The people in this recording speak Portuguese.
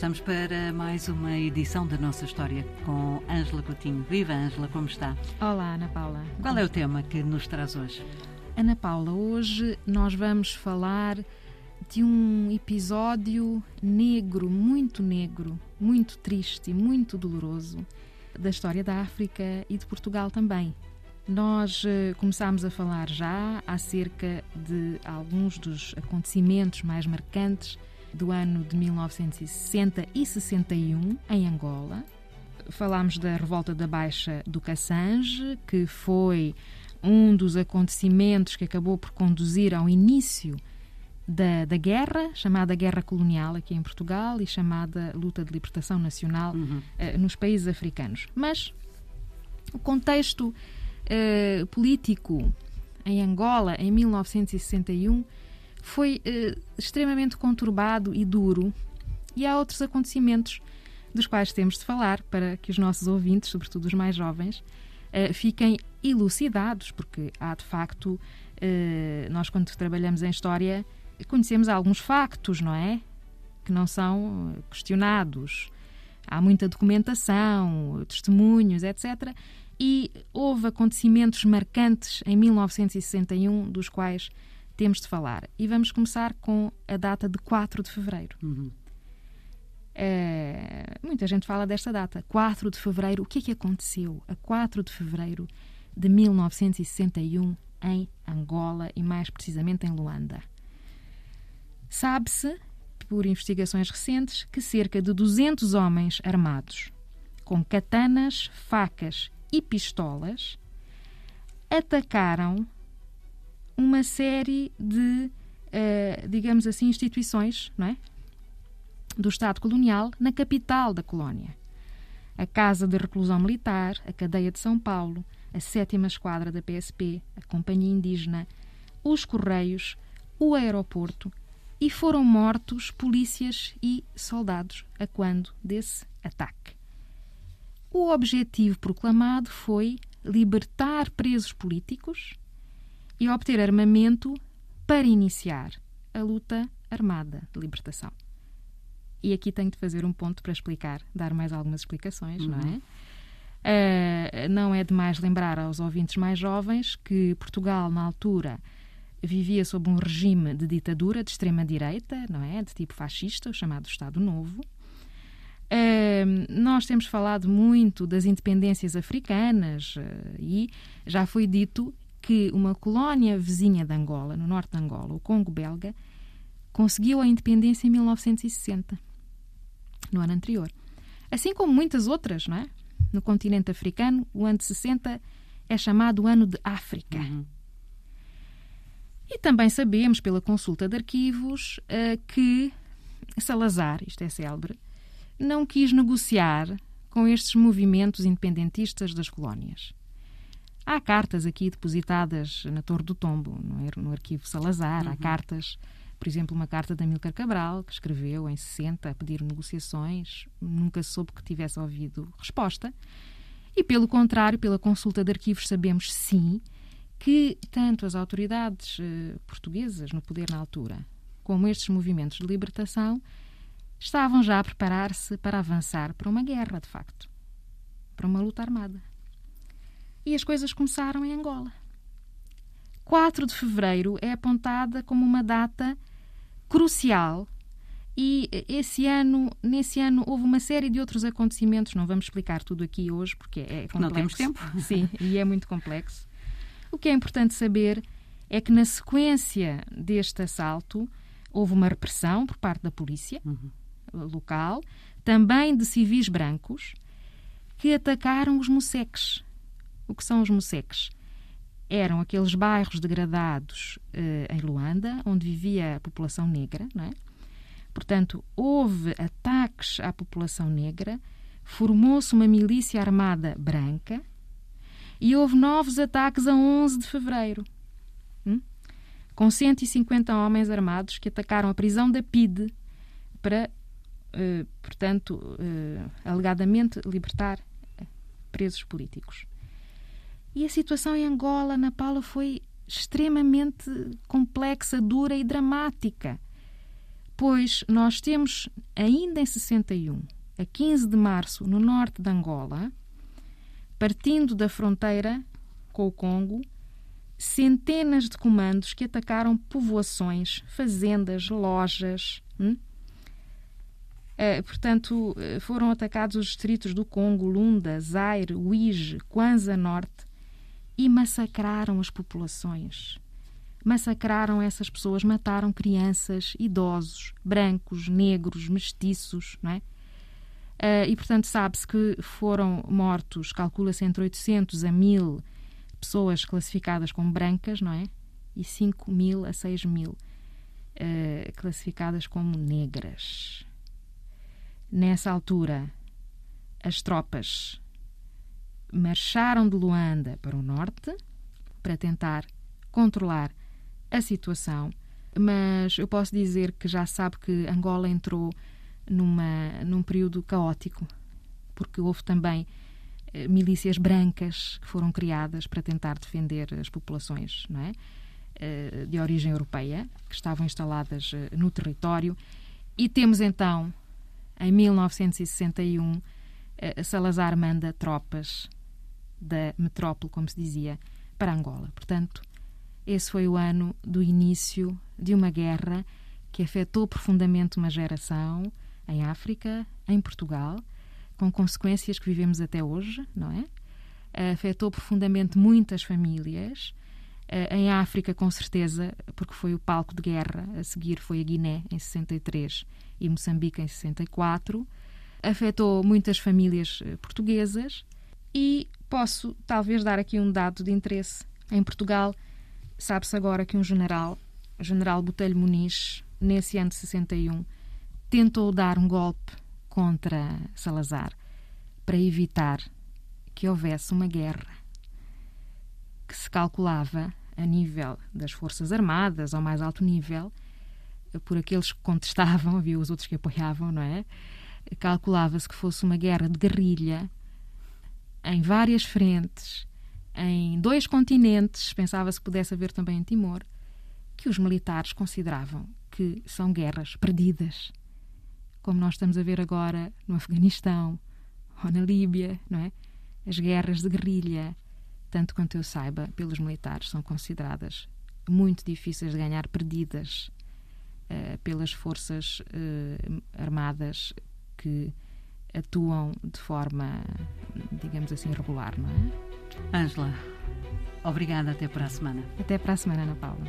estamos para mais uma edição da nossa história com Ângela Coutinho. Viva Ângela, como está? Olá, Ana Paula. Qual é o tema que nos traz hoje? Ana Paula, hoje nós vamos falar de um episódio negro, muito negro, muito triste, muito doloroso da história da África e de Portugal também. Nós uh, começámos a falar já acerca de alguns dos acontecimentos mais marcantes do ano de 1960 e 61 em Angola. Falámos da revolta da Baixa do Cassange, que foi um dos acontecimentos que acabou por conduzir ao início da, da, guerra, chamada Guerra Colonial aqui em Portugal e chamada Luta de Libertação Nacional uhum. uh, nos países africanos. Mas o contexto uh, político em Angola em 1961 foi uh, extremamente conturbado e duro, e há outros acontecimentos dos quais temos de falar para que os nossos ouvintes, sobretudo os mais jovens, uh, fiquem elucidados, porque há de facto, uh, nós quando trabalhamos em história, conhecemos alguns factos, não é? Que não são questionados. Há muita documentação, testemunhos, etc. E houve acontecimentos marcantes em 1961, dos quais temos de falar. E vamos começar com a data de 4 de fevereiro. Uhum. É, muita gente fala desta data. 4 de fevereiro, o que é que aconteceu a 4 de fevereiro de 1961 em Angola e mais precisamente em Luanda? Sabe-se, por investigações recentes, que cerca de 200 homens armados com katanas, facas e pistolas atacaram uma série de, uh, digamos assim, instituições não é? do Estado colonial na capital da colónia. A Casa de Reclusão Militar, a Cadeia de São Paulo, a Sétima Esquadra da PSP, a Companhia Indígena, os Correios, o aeroporto e foram mortos polícias e soldados a quando desse ataque. O objetivo proclamado foi libertar presos políticos e obter armamento para iniciar a luta armada de libertação. E aqui tenho de fazer um ponto para explicar, dar mais algumas explicações, uhum. não é? Uh, não é demais lembrar aos ouvintes mais jovens que Portugal, na altura, vivia sob um regime de ditadura de extrema-direita, não é? De tipo fascista, o chamado Estado Novo. Uh, nós temos falado muito das independências africanas uh, e já foi dito que uma colónia vizinha de Angola, no norte de Angola, o Congo belga, conseguiu a independência em 1960, no ano anterior. Assim como muitas outras, não é? No continente africano, o ano de 60 é chamado Ano de África. Uhum. E também sabemos, pela consulta de arquivos, uh, que Salazar, isto é célebre, não quis negociar com estes movimentos independentistas das colónias. Há cartas aqui depositadas na Torre do Tombo, no arquivo Salazar. Uhum. Há cartas, por exemplo, uma carta da Amílcar Cabral, que escreveu em 60 a pedir negociações. Nunca soube que tivesse ouvido resposta. E, pelo contrário, pela consulta de arquivos, sabemos sim que tanto as autoridades eh, portuguesas no poder na altura, como estes movimentos de libertação, estavam já a preparar-se para avançar para uma guerra, de facto, para uma luta armada. E as coisas começaram em Angola. 4 de fevereiro é apontada como uma data crucial e esse ano, nesse ano, houve uma série de outros acontecimentos. Não vamos explicar tudo aqui hoje porque é complexo. Não temos tempo. Sim, e é muito complexo. O que é importante saber é que na sequência deste assalto houve uma repressão por parte da polícia uhum. local, também de civis brancos, que atacaram os moceques, o que são os moceques? Eram aqueles bairros degradados uh, em Luanda, onde vivia a população negra, não é? Portanto, houve ataques à população negra, formou-se uma milícia armada branca e houve novos ataques a 11 de fevereiro, hum? com 150 homens armados que atacaram a prisão da PIDE para, uh, portanto, uh, alegadamente libertar presos políticos. E a situação em Angola, na Paula, foi extremamente complexa, dura e dramática. Depois, nós temos, ainda em 61, a 15 de março, no norte de Angola, partindo da fronteira com o Congo, centenas de comandos que atacaram povoações, fazendas, lojas. Hum? Uh, portanto, eh, foram atacados os distritos do Congo, Lunda, Zaire, Uige, Kwanza Norte e massacraram as populações. Massacraram essas pessoas, mataram crianças, idosos, brancos, negros, mestiços, não é? Uh, e, portanto, sabe-se que foram mortos, calcula-se entre 800 a 1000 pessoas classificadas como brancas, não é? E 5 mil a 6 mil uh, classificadas como negras. Nessa altura, as tropas marcharam de Luanda para o norte para tentar controlar a situação, mas eu posso dizer que já sabe que Angola entrou numa, num período caótico, porque houve também eh, milícias brancas que foram criadas para tentar defender as populações não é? Eh, de origem europeia que estavam instaladas eh, no território. E temos então em 1961, eh, Salazar manda tropas da metrópole, como se dizia, para Angola. Portanto, esse foi o ano do início de uma guerra que afetou profundamente uma geração em África, em Portugal, com consequências que vivemos até hoje, não é? Afetou profundamente muitas famílias. Eh, em África, com certeza, porque foi o palco de guerra. A seguir foi a Guiné, em 63 e Moçambique em 64. Afetou muitas famílias eh, portuguesas e posso talvez dar aqui um dado de interesse. Em Portugal, sabe-se agora que um general, o general Botelho Muniz, nesse ano de 61, tentou dar um golpe contra Salazar para evitar que houvesse uma guerra que se calculava a nível das Forças Armadas, ao mais alto nível, por aqueles que contestavam, havia os outros que apoiavam, não é? Calculava-se que fosse uma guerra de guerrilha em várias frentes, em dois continentes, pensava-se que pudesse haver também em Timor, que os militares consideravam que são guerras perdidas, como nós estamos a ver agora no Afeganistão ou na Líbia, não é? As guerras de guerrilha, tanto quanto eu saiba, pelos militares são consideradas muito difíceis de ganhar, perdidas uh, pelas forças uh, armadas que atuam de forma, digamos assim, regular, não é? Ângela, obrigada. Até para a semana. Até para a semana, Ana Paula.